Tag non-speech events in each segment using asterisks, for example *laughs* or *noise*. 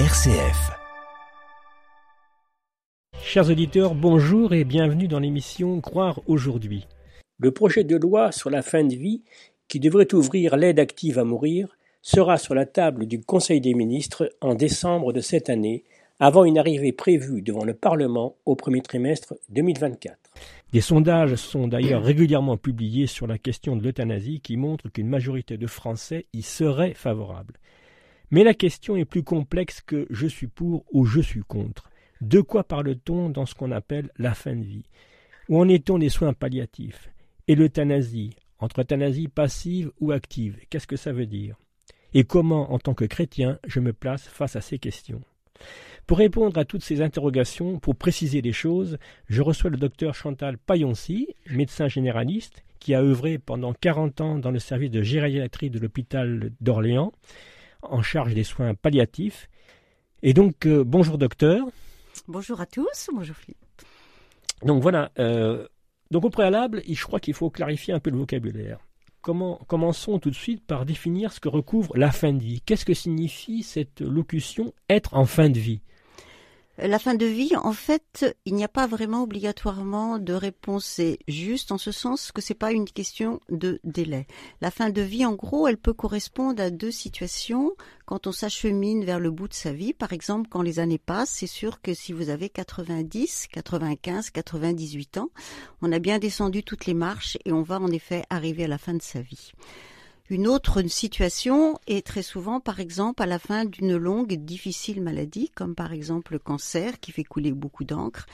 RCF. Chers auditeurs, bonjour et bienvenue dans l'émission Croire aujourd'hui. Le projet de loi sur la fin de vie, qui devrait ouvrir l'aide active à mourir, sera sur la table du Conseil des ministres en décembre de cette année, avant une arrivée prévue devant le Parlement au premier trimestre 2024. Des sondages sont d'ailleurs régulièrement publiés sur la question de l'euthanasie qui montrent qu'une majorité de Français y seraient favorables. Mais la question est plus complexe que je suis pour ou je suis contre. De quoi parle-t-on dans ce qu'on appelle la fin de vie? Où en est-on des soins palliatifs? Et l'euthanasie Entre euthanasie passive ou active Qu'est-ce que ça veut dire? Et comment, en tant que chrétien, je me place face à ces questions? Pour répondre à toutes ces interrogations, pour préciser les choses, je reçois le docteur Chantal Payoncy, médecin généraliste, qui a œuvré pendant 40 ans dans le service de gériatrie de l'hôpital d'Orléans en charge des soins palliatifs. Et donc, euh, bonjour docteur. Bonjour à tous, bonjour Philippe. Donc voilà, euh, donc au préalable, je crois qu'il faut clarifier un peu le vocabulaire. Comment, commençons tout de suite par définir ce que recouvre la fin de vie. Qu'est-ce que signifie cette locution être en fin de vie? La fin de vie, en fait, il n'y a pas vraiment obligatoirement de réponse juste en ce sens que c'est pas une question de délai. La fin de vie, en gros, elle peut correspondre à deux situations. Quand on s'achemine vers le bout de sa vie, par exemple, quand les années passent, c'est sûr que si vous avez 90, 95, 98 ans, on a bien descendu toutes les marches et on va en effet arriver à la fin de sa vie. Une autre situation est très souvent, par exemple, à la fin d'une longue et difficile maladie, comme par exemple le cancer qui fait couler beaucoup d'encre.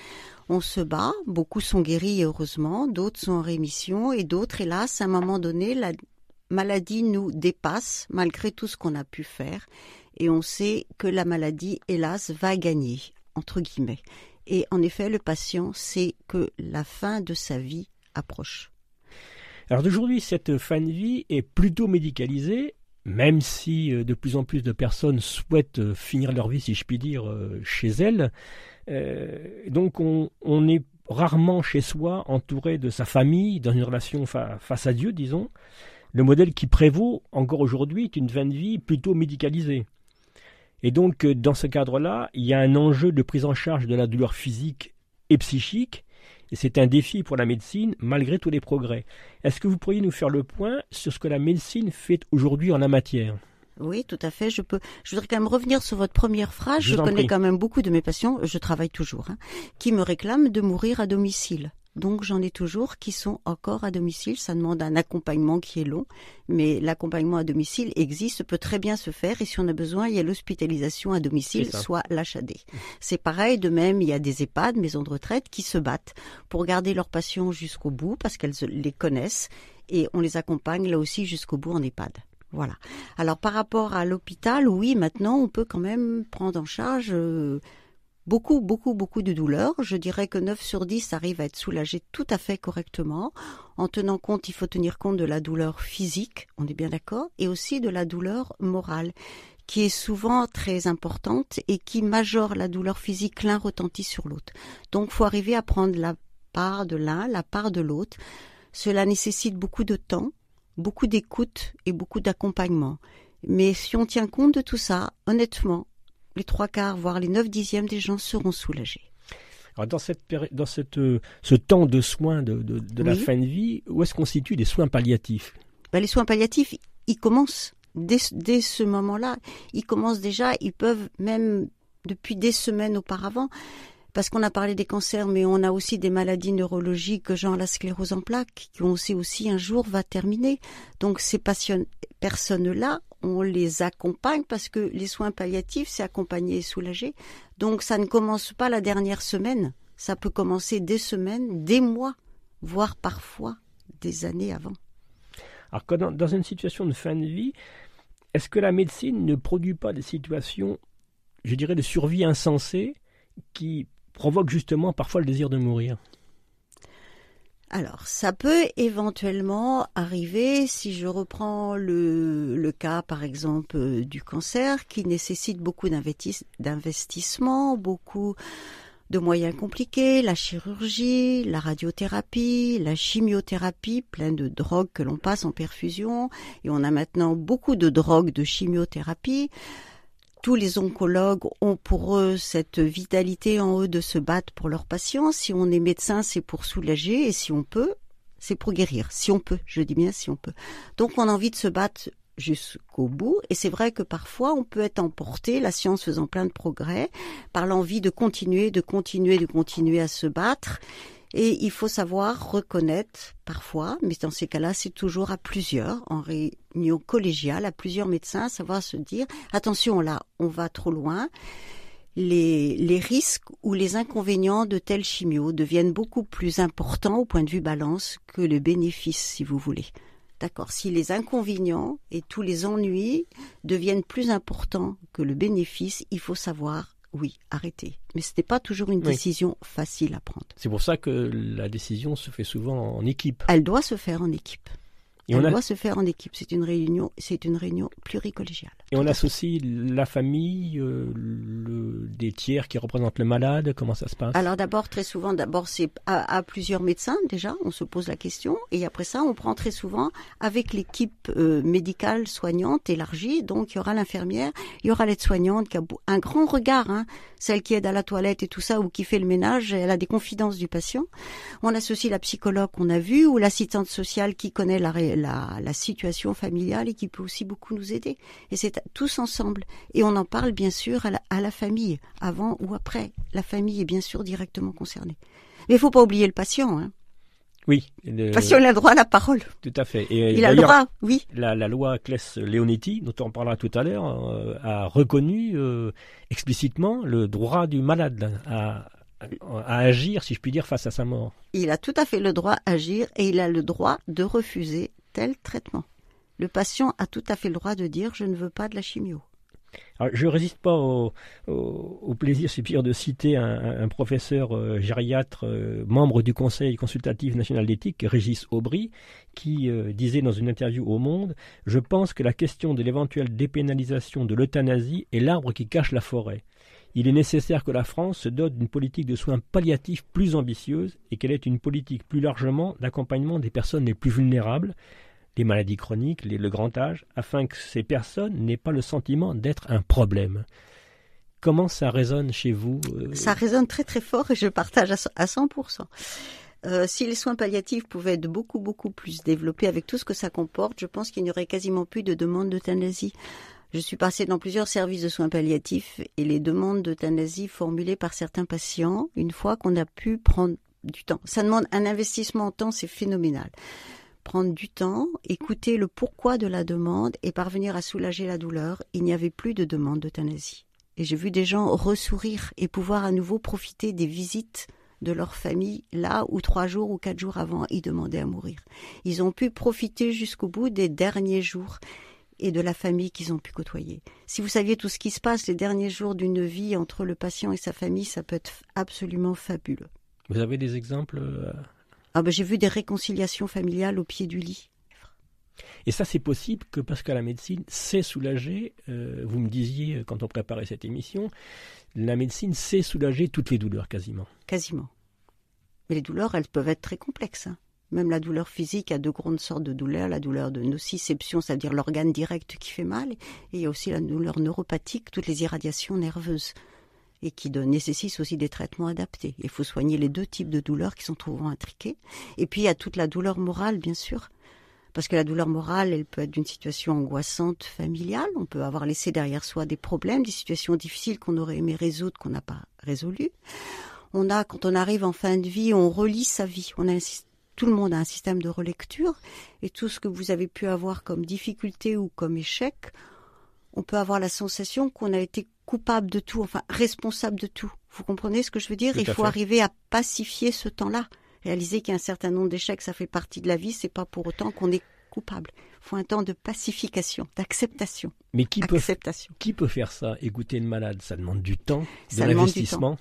On se bat, beaucoup sont guéris heureusement, d'autres sont en rémission et d'autres, hélas, à un moment donné, la maladie nous dépasse malgré tout ce qu'on a pu faire et on sait que la maladie, hélas, va gagner, entre guillemets. Et en effet, le patient sait que la fin de sa vie approche. Alors d'aujourd'hui, cette fin de vie est plutôt médicalisée, même si euh, de plus en plus de personnes souhaitent euh, finir leur vie, si je puis dire, euh, chez elles. donc on, est rarement chez soi, entouré de sa famille, dans une relation face à Dieu, disons. Le modèle qui prévaut encore aujourd'hui est une fin de vie plutôt médicalisée. Et donc, dans ce cadre-là, il y a un enjeu de prise en charge de la douleur physique et psychique et c'est un défi pour la médecine malgré tous les progrès. Est-ce que vous pourriez nous faire le point sur ce que la médecine fait aujourd'hui en la matière? Oui, tout à fait. Je peux. Je voudrais quand même revenir sur votre première phrase. Je, connais quand même beaucoup de mes patients. Je travaille toujours, hein, qui me réclament de mourir à domicile. Donc j'en ai toujours qui sont encore à domicile. Ça demande un accompagnement qui est long, mais l'accompagnement à domicile existe, peut très bien se faire. Et si on a besoin, il y a l'hospitalisation à domicile, soit l'HAD. C'est pareil, de même, il y a des EHPAD, maisons de retraite, qui se battent pour garder leurs patients jusqu'au bout parce qu'elles les connaissent et on les accompagne là aussi jusqu'au bout en EHPAD. Voilà. Alors par rapport à l'hôpital, oui, maintenant on peut quand même prendre en charge euh, beaucoup, beaucoup, beaucoup de douleurs. Je dirais que 9 sur 10 arrivent à être soulagés tout à fait correctement. En tenant compte, il faut tenir compte de la douleur physique, on est bien d'accord, et aussi de la douleur morale, qui est souvent très importante et qui majore la douleur physique, l'un retentit sur l'autre. Donc, faut arriver à prendre la part de l'un, la part de l'autre. Cela nécessite beaucoup de temps, beaucoup d'écoute et beaucoup d'accompagnement. Mais si on tient compte de tout ça, honnêtement, les trois quarts, voire les neuf dixièmes des gens seront soulagés. Alors dans, cette dans cette, euh, ce temps de soins de, de, la fin de vie, où est-ce qu'on situe les soins palliatifs? Ben, Les soins palliatifs, ils commencent dès, dès ce moment-là. Ils commencent déjà, ils peuvent même depuis des semaines auparavant parce qu'on a parlé des cancers, mais on a aussi des maladies neurologiques, genre la sclérose en plaques, qui on sait aussi un jour va terminer. Donc ces personnes-là on les accompagne parce que les soins palliatifs, c'est accompagner et soulager. Donc ça ne commence pas la dernière semaine, ça peut commencer des semaines, des mois, voire parfois des années avant. Alors dans, dans une situation de fin de vie, est-ce que la médecine ne produit pas des situations, je dirais, de survie insensée qui provoquent justement parfois le désir de mourir? Alors, ça peut éventuellement arriver si je reprends le, cas, par exemple, euh, du cancer, qui nécessite beaucoup d'investissement, beaucoup de moyens compliqués, la chirurgie, la radiothérapie, la chimiothérapie, plein de drogues que l'on passe en perfusion, et on a maintenant beaucoup de drogues de chimiothérapie. Tous les oncologues ont pour eux cette vitalité en eux de se battre pour leurs patients. Si on est médecin, c'est pour soulager et si on peut, c'est pour guérir. Si on peut, je dis bien si on peut. Donc on a envie de se battre jusqu'au bout. Et c'est vrai que parfois on peut être emporté, la science faisant plein de progrès, par l'envie de continuer, de continuer, de continuer à se battre. Et il faut savoir reconnaître parfois, mais dans ces cas-là, c'est toujours à plusieurs, en réunion collégiale, à plusieurs médecins, savoir se dire, attention là, on va trop loin. Les, risques ou les inconvénients de telle chimio deviennent beaucoup plus importants au point de vue balance que le bénéfice, si vous voulez. D'accord. Si les inconvénients et tous les ennuis deviennent plus importants que le bénéfice, il faut savoir oui, arrêter. Mais ce n'est pas toujours une décision facile à prendre. C'est pour ça que la décision se fait souvent en équipe. Elle doit se faire en équipe. Et Elle doit se faire en équipe. C'est une réunion, c'est une réunion pluricollégiale. Et on associe la famille, euh, le, des tiers qui représentent le malade. Comment ça se passe? Alors d'abord, très souvent, d'abord c'est à, plusieurs médecins déjà. On se pose la question, et après ça, on prend très souvent avec l'équipe euh, médicale soignante élargie. Donc il y aura l'infirmière, il y aura l'aide-soignante qui a un grand regard, hein, celle qui aide à la toilette et tout ça, ou qui fait le ménage. Elle a des confidences du patient. On associe la psychologue qu'on a vue ou l'assistante sociale qui connaît la, la, la situation familiale et qui peut aussi beaucoup nous aider. Et c'est tous ensemble. Et on en parle bien sûr à la, famille, avant ou après. La famille est bien sûr directement concernée. Mais il faut pas oublier le patient. Hein. Oui. Le patient a le droit à la parole. Tout à fait. Et il a le droit, oui. La, loi Claes-Leonetti, dont on parlera tout à l'heure, euh, a reconnu euh, explicitement le droit du malade à, à agir, si je puis dire, face à sa mort. Il a tout à fait le droit d'agir et il a le droit de refuser tel traitement le patient a tout à fait le droit de dire je ne veux pas de la chimio. je ne résiste pas au, plaisir, de citer un, professeur euh, gériatre, euh, membre du Conseil consultatif national d'éthique, Régis Aubry, qui euh, disait dans une interview au Monde Je pense que la question de l'éventuelle dépénalisation de l'euthanasie est l'arbre qui cache la forêt. Il est nécessaire que la France se dote d'une politique de soins palliatifs plus ambitieuse et qu'elle ait une politique plus largement d'accompagnement des personnes les plus vulnérables, les maladies chroniques, le grand âge, afin que ces personnes n'aient pas le sentiment d'être un problème. Comment ça résonne chez vous euh Ça résonne très très fort et je partage à 100%. Euh, si les soins palliatifs pouvaient être beaucoup beaucoup plus développés avec tout ce que ça comporte, je pense qu'il n'y aurait quasiment plus de demandes d'euthanasie. Je suis passée dans plusieurs services de soins palliatifs et les demandes d'euthanasie formulées par certains patients, une fois qu'on a pu prendre du temps. Ça demande un investissement en temps, c'est phénoménal prendre du temps, écouter le pourquoi de la demande et parvenir à soulager la douleur, il n'y avait plus de demande d'euthanasie. Et j'ai vu des gens ressourire et pouvoir à nouveau profiter des visites de leur famille là où trois jours ou quatre jours avant ils demandaient à mourir. Ils ont pu profiter jusqu'au bout des derniers jours et de la famille qu'ils ont pu côtoyer. Si vous saviez tout ce qui se passe les derniers jours d'une vie entre le patient et sa famille, ça peut être absolument fabuleux. Vous avez des exemples euh, ah ben, j'ai vu des réconciliations familiales au pied du lit. Et ça, c'est possible que parce que la médecine sait soulager, euh, vous me disiez euh, quand on préparait cette émission, la médecine sait soulager toutes les douleurs quasiment. Quasiment. Mais les douleurs, elles peuvent être très complexes. Hein. Même la douleur physique a deux grandes sortes de douleurs. La douleur de nociception, c'est-à-dire l'organe direct qui fait mal, et il y a aussi la douleur neuropathique, toutes les irradiations nerveuses et qui nécessitent aussi des traitements adaptés. Il faut soigner les deux types de douleurs qui sont trop intriquées. Et puis il y a toute la douleur morale, bien sûr. Parce que la douleur morale, elle peut être d'une situation angoissante familiale. On peut avoir laissé derrière soi des problèmes, des situations difficiles qu'on aurait aimé résoudre, qu'on n'a pas résolues. On a, quand on arrive en fin de vie, on relit sa vie. On a tout le monde a un système de relecture et tout ce que vous avez pu avoir comme difficulté ou comme échec, on peut avoir la sensation qu'on a été coupable de tout, enfin responsable de tout. Vous comprenez ce que je veux dire? Il faut arriver à pacifier ce temps-là. Réaliser qu'il y a un certain nombre d'échecs, ça fait partie de la vie, c'est pas pour autant qu'on est coupable. Il faut un temps de pacification, d'acceptation. Mais qui peut, qui peut faire ça? Écouter le malade, ça demande du temps, de l'investissement?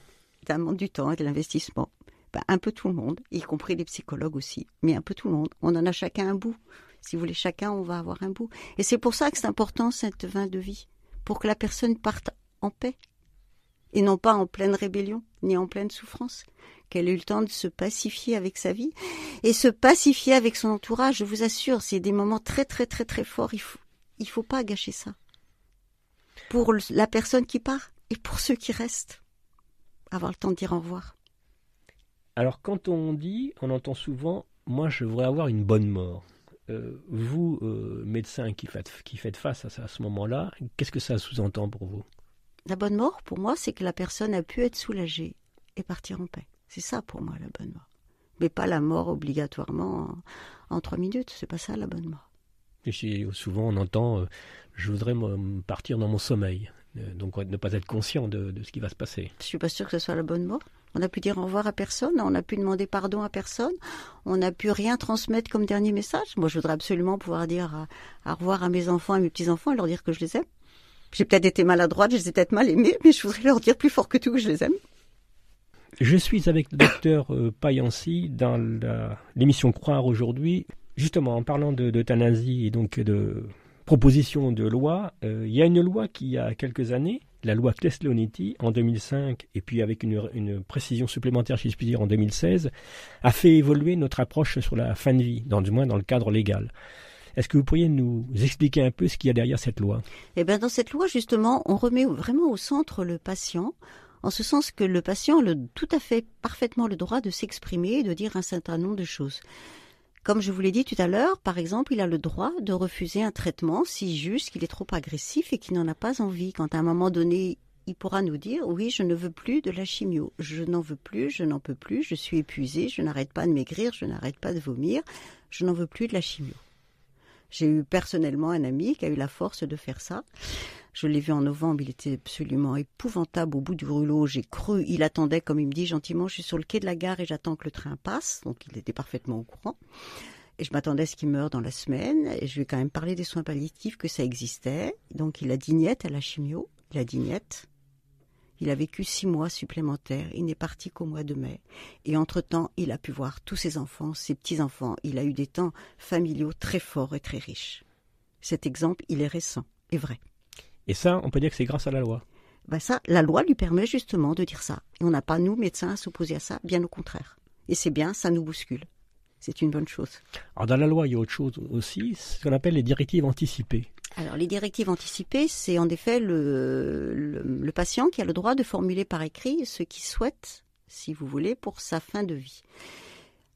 Ça demande du temps et de l'investissement. Ben, un peu tout le monde, y compris les psychologues aussi, mais un peu tout le monde. On en a chacun un bout. Si vous voulez chacun, on va avoir un bout. Et c'est pour ça que c'est important cette vin de vie, pour que la personne parte en paix, et non pas en pleine rébellion, ni en pleine souffrance, qu'elle ait eu le temps de se pacifier avec sa vie, et se pacifier avec son entourage, je vous assure, c'est des moments très très très très forts, il faut, faut pas gâcher ça. pour la personne qui part et pour ceux qui restent. Avoir le temps de dire au revoir. Alors quand on dit, on entend souvent, moi je voudrais avoir une bonne mort. Euh, vous, euh, médecin qui faites, face à ce moment-là, qu'est-ce que ça sous-entend pour vous? La bonne mort, pour moi, c'est que la personne a pu être soulagée et partir en paix. C'est ça pour moi la bonne mort. Mais pas la mort obligatoirement en, trois minutes. C'est pas ça la bonne mort. Et souvent on entend, euh, je voudrais partir dans mon sommeil. donc ne pas être conscient de, de, ce qui va se passer. Je suis pas sûr que ce soit la bonne mort. On n'a pu dire au revoir à personne, on n'a pu demander pardon à personne, on n'a pu rien transmettre comme dernier message. Moi, je voudrais absolument pouvoir dire au revoir à mes enfants et mes petits-enfants et leur dire que je les aime. J'ai peut-être été maladroite, je les ai peut-être mal aimés, mais je voudrais leur dire plus fort que tout que je les aime. Je suis avec le docteur euh, Payancy dans l'émission Croire aujourd'hui. Justement, en parlant d'euthanasie et donc de proposition de loi, euh, il y a une loi qui, a quelques années, la loi Claes-Leonetti en 2005 et puis avec une, précision supplémentaire, si je puis dire, en 2016, a fait évoluer notre approche sur la fin de vie, du moins dans le cadre légal. Est-ce que vous pourriez nous expliquer un peu ce qu'il y a derrière cette loi? Eh bien, dans cette loi, justement, on remet vraiment au centre le patient, en ce sens que le patient a tout à fait parfaitement le droit de s'exprimer et de dire un certain nombre de choses. Comme je vous l'ai dit tout à l'heure, par exemple, il a le droit de refuser un traitement s'il juge qu'il est trop agressif et qu'il n'en a pas envie. Quand à un moment donné, il pourra nous dire oui, je ne veux plus de la chimio, je n'en veux plus, je n'en peux plus, je suis épuisé, je n'arrête pas de maigrir, je n'arrête pas de vomir, je n'en veux plus de la chimio. J'ai eu personnellement un ami qui a eu la force de faire ça. Je l'ai vu en novembre, il était absolument épouvantable au bout du rouleau. J'ai cru, il attendait, comme il me dit gentiment, je suis sur le quai de la gare et j'attends que le train passe. Donc il était parfaitement au courant. Et je m'attendais à ce qu'il meure dans la semaine. Et je lui ai quand même parlé des soins palliatifs, que ça existait. Donc il a dignette à la chimio. Il a dignette. Il a vécu six mois supplémentaires. Il n'est parti qu'au mois de mai. Et entre-temps, il a pu voir tous ses enfants, ses petits-enfants. Il a eu des temps familiaux très forts et très riches. Cet exemple, il est récent et vrai. Et ça, on peut dire que c'est grâce à la loi. Ben ça, la loi lui permet justement de dire ça. Et on n'a pas, nous, médecins, à s'opposer à ça, bien au contraire. Et c'est bien, ça nous bouscule. C'est une bonne chose. Alors dans la loi, il y a autre chose aussi, ce qu'on appelle les directives anticipées. Alors les directives anticipées, c'est en effet le, patient qui a le droit de formuler par écrit ce qu'il souhaite, si vous voulez, pour sa fin de vie.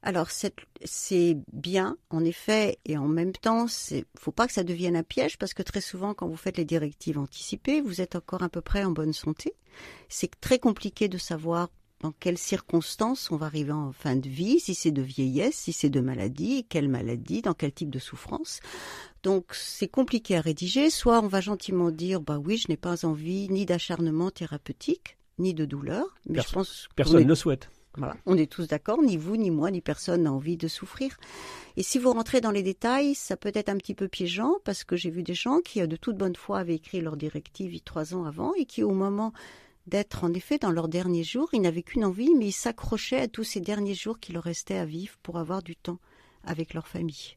Alors c'est bien, en effet, et en même temps, il faut pas que ça devienne un piège parce que très souvent, quand vous faites les directives anticipées, vous êtes encore à peu près en bonne santé. C'est très compliqué de savoir dans quelles circonstances on va arriver en fin de vie, si c'est de vieillesse, si c'est de maladie, quelle maladie, dans quel type de souffrance. Donc c'est compliqué à rédiger. Soit on va gentiment dire, bah oui, je n'ai pas envie ni d'acharnement thérapeutique, ni de douleur. Mais je pense personne ne le souhaite. Voilà. On est tous d'accord, ni vous, ni moi, ni personne n'a envie de souffrir. Et si vous rentrez dans les détails, ça peut être un petit peu piégeant parce que j'ai vu des gens qui, de toute bonne foi, avaient écrit leur directive trois ans avant et qui, au moment d'être en effet dans leurs derniers jours, ils n'avaient qu'une envie, mais ils s'accrochaient à tous ces derniers jours qui leur restaient à vivre pour avoir du temps avec leur famille.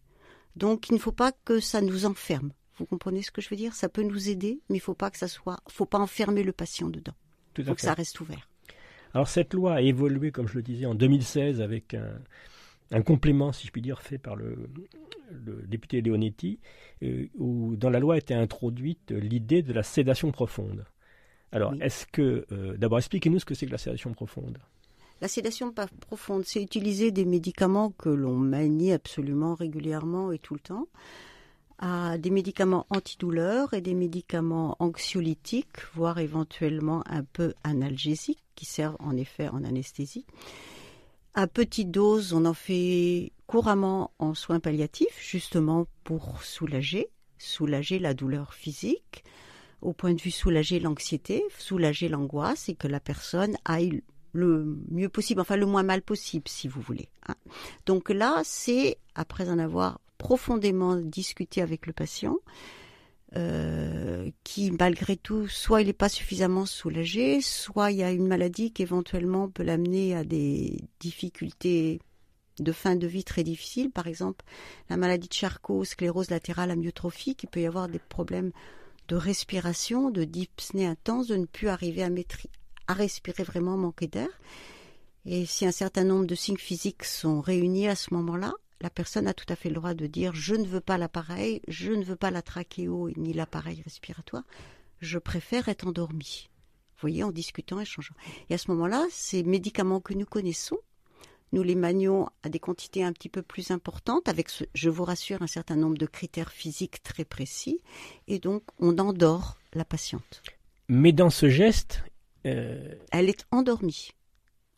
Donc, il ne faut pas que ça nous enferme. Vous comprenez ce que je veux dire? Ça peut nous aider, mais il ne faut pas que ça soit, faut pas enfermer le patient dedans. Il faut que ça reste ouvert. Alors cette loi a évolué, comme je le disais, en 2016 avec un, complément, si je puis dire, fait par le, député Leonetti, euh, où dans la loi a été introduite l'idée de la sédation profonde. Alors, est-ce que, euh, d'abord, expliquez-nous ce que c'est que la sédation profonde. La sédation profonde, c'est utiliser des médicaments que l'on manie absolument régulièrement et tout le temps à des médicaments antidouleurs et des médicaments anxiolytiques, voire éventuellement un peu analgésiques, qui servent en effet en anesthésie. À petite dose, on en fait couramment en soins palliatifs, justement pour soulager, soulager la douleur physique, au point de vue soulager l'anxiété, soulager l'angoisse et que la personne aille le mieux possible, enfin le moins mal possible, si vous voulez. Hein. Donc là, c'est après en avoir profondément discuté avec le patient, euh, qui malgré tout, soit il n'est pas suffisamment soulagé, soit il y a une maladie qui éventuellement peut l'amener à des difficultés de fin de vie très difficiles, par exemple la maladie de Charcot, sclérose latérale amyotrophique, il peut y avoir des problèmes de respiration, de dyspnée intense, de ne plus arriver à, respirer vraiment, manquer d'air. Et si un certain nombre de signes physiques sont réunis à ce moment-là, la personne a tout à fait le droit de dire je ne veux pas l'appareil, je ne veux pas la trachéo ni l'appareil respiratoire, je préfère être endormi. Vous voyez, en discutant, échangeant. Et à ce moment-là, ces médicaments que nous connaissons, nous les manions à des quantités un petit peu plus importantes, avec, je vous rassure, un certain nombre de critères physiques très précis, et donc on endort la patiente. Mais dans ce geste, euh, elle est endormie.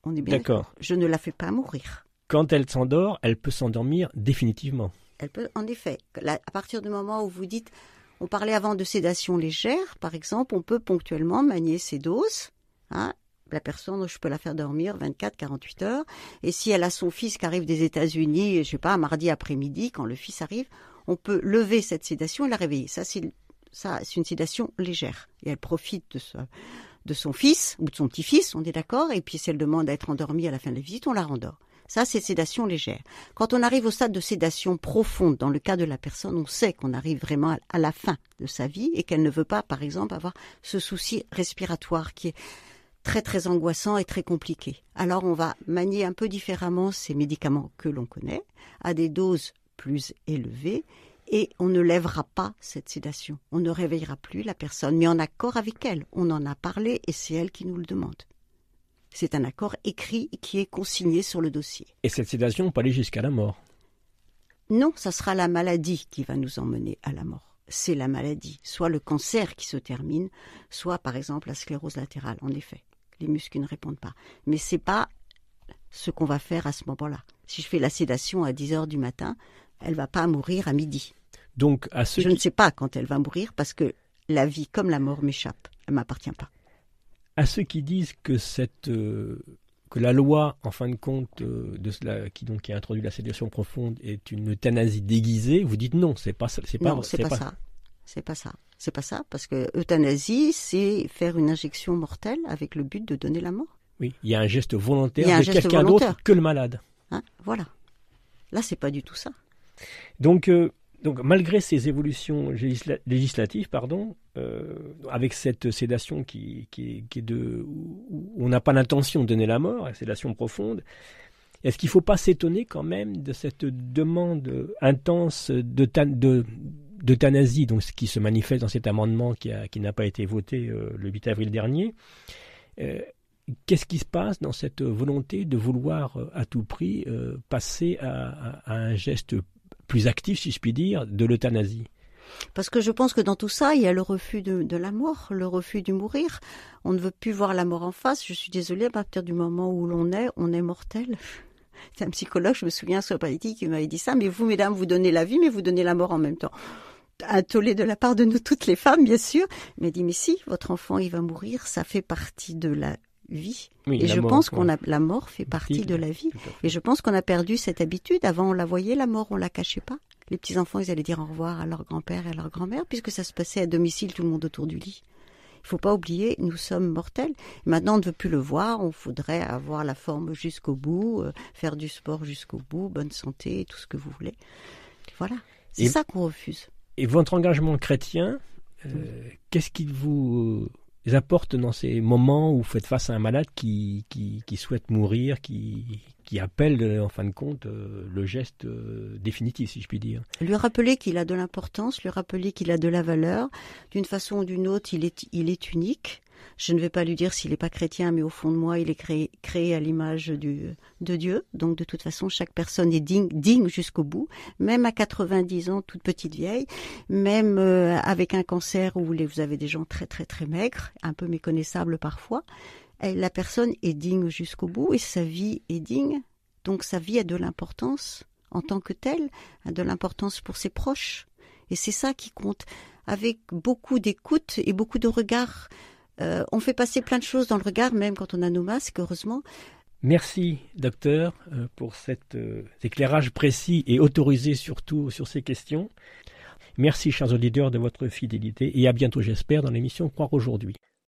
On est bien d'accord. Je ne la fais pas mourir. Quand elle s'endort, elle peut s'endormir définitivement. Elle peut, en effet. à partir du moment où vous dites, on parlait avant de sédation légère, par exemple, on peut ponctuellement manier ses doses. Hein, la personne, je peux la faire dormir 24, 48 heures. Et si elle a son fils qui arrive des États-Unis, je sais pas, mardi après-midi, quand le fils arrive, on peut lever cette sédation et la réveiller. Ça, c'est une sédation légère. Et elle profite de, de son fils ou de son petit-fils, on est d'accord. Et puis si elle demande à être endormie à la fin de la visite, on la rendort. Ça, c'est sédation légère. Quand on arrive au stade de sédation profonde, dans le cas de la personne, on sait qu'on arrive vraiment à la fin de sa vie et qu'elle ne veut pas, par exemple, avoir ce souci respiratoire qui est très très angoissant et très compliqué. Alors on va manier un peu différemment ces médicaments que l'on connaît, à des doses plus élevées, et on ne lèvera pas cette sédation. On ne réveillera plus la personne, mais en accord avec elle. On en a parlé et c'est elle qui nous le demande. C'est un accord écrit qui est consigné sur le dossier. Et cette sédation peut aller jusqu'à la mort Non, ça sera la maladie qui va nous emmener à la mort c'est la maladie, soit le cancer qui se termine, soit par exemple la sclérose latérale. En effet, les muscles ne répondent pas. Mais c'est pas ce qu'on va faire à ce moment-là. Si je fais la sédation à 10 heures du matin, elle va pas mourir à midi. Donc à ceux Je ne sais pas quand elle va mourir parce que la vie comme la mort m'échappe. Elle m'appartient pas. À ceux qui disent que cette euh, que la loi, en fin de compte, euh, de cela, qui donc qui a introduit la sédation profonde, est une euthanasie déguisée, vous dites non, c'est pas. C'est pas, c'est pas, ça. C'est pas ça. C'est pas ça, parce que euthanasie, c'est faire une injection mortelle avec le but de donner la mort. Oui, il y a un geste volontaire de quelqu'un d'autre que le malade. Hein, voilà. Là, c'est pas du tout ça. Donc, euh, donc malgré ces évolutions législatives, pardon, euh, avec cette sédation qui, qui, est de, où on n'a pas l'intention de donner la mort, la sédation profonde, est-ce qu'il ne faut pas s'étonner quand même de cette demande intense d'euthanasie, donc ce qui se manifeste dans cet amendement qui, n'a pas été voté euh, le 8 avril dernier euh, Qu'est-ce qui se passe dans cette volonté de vouloir à tout prix passer à, à, un geste plus actif, si je puis dire, de l'euthanasie? Parce que je pense que dans tout ça, il y a le refus de, la mort, le refus du mourir. On ne veut plus voir la mort en face. Je suis désolée, à partir du moment où l'on est, on est mortel. *laughs* C'est un psychologue, je me souviens, sur politique, qui m'avait dit ça. Mais vous, mesdames, vous donnez la vie, mais vous donnez la mort en même temps. Un tollé de la part de nous toutes les femmes, bien sûr. Mais dit, mais si, votre enfant, il va mourir, ça fait partie de la vie. et je pense qu'on a la mort fait partie de la vie. Et je pense qu'on a perdu cette habitude. Avant, on la voyait la mort, on la cachait pas. Les petits enfants, ils allaient dire au revoir à leur grand-père et à leur grand-mère, puisque ça se passait à domicile, tout le monde autour du lit. Il faut pas oublier, nous sommes mortels. Maintenant, on ne veut plus le voir. On voudrait avoir la forme jusqu'au bout, euh, faire du sport jusqu'au bout, bonne santé, tout ce que vous voulez. Voilà. C'est ça qu'on refuse. Et votre engagement chrétien, euh, qu'est-ce qui vous apporte dans ces moments où vous faites face à un malade qui, qui, souhaite mourir, qui, qui appelle euh, en fin de compte euh, le geste euh, définitif, si je puis dire? Lui rappeler qu'il a de l'importance, lui rappeler qu'il a de la valeur. D'une façon ou d'une autre, il est, il est unique. Je ne vais pas lui dire s'il n'est pas chrétien, mais au fond de moi, il est créé, à l'image de Dieu. Donc de toute façon, chaque personne est digne, digne jusqu'au bout, même à 90 ans, toute petite vieille, même avec un cancer où vous avez des gens très très très maigres, un peu méconnaissables parfois la personne est digne jusqu'au bout et sa vie est digne. Donc sa vie a de l'importance en tant que telle, a de l'importance pour ses proches. Et c'est ça qui compte. Avec beaucoup d'écoute et beaucoup de regard, euh, on fait passer plein de choses dans le regard, même quand on a nos masques, heureusement. Merci, docteur, euh, pour cet euh, éclairage précis et autorisé surtout sur ces questions. Merci, chers auditeurs, de votre fidélité et à bientôt, j'espère, dans l'émission Croire aujourd'hui.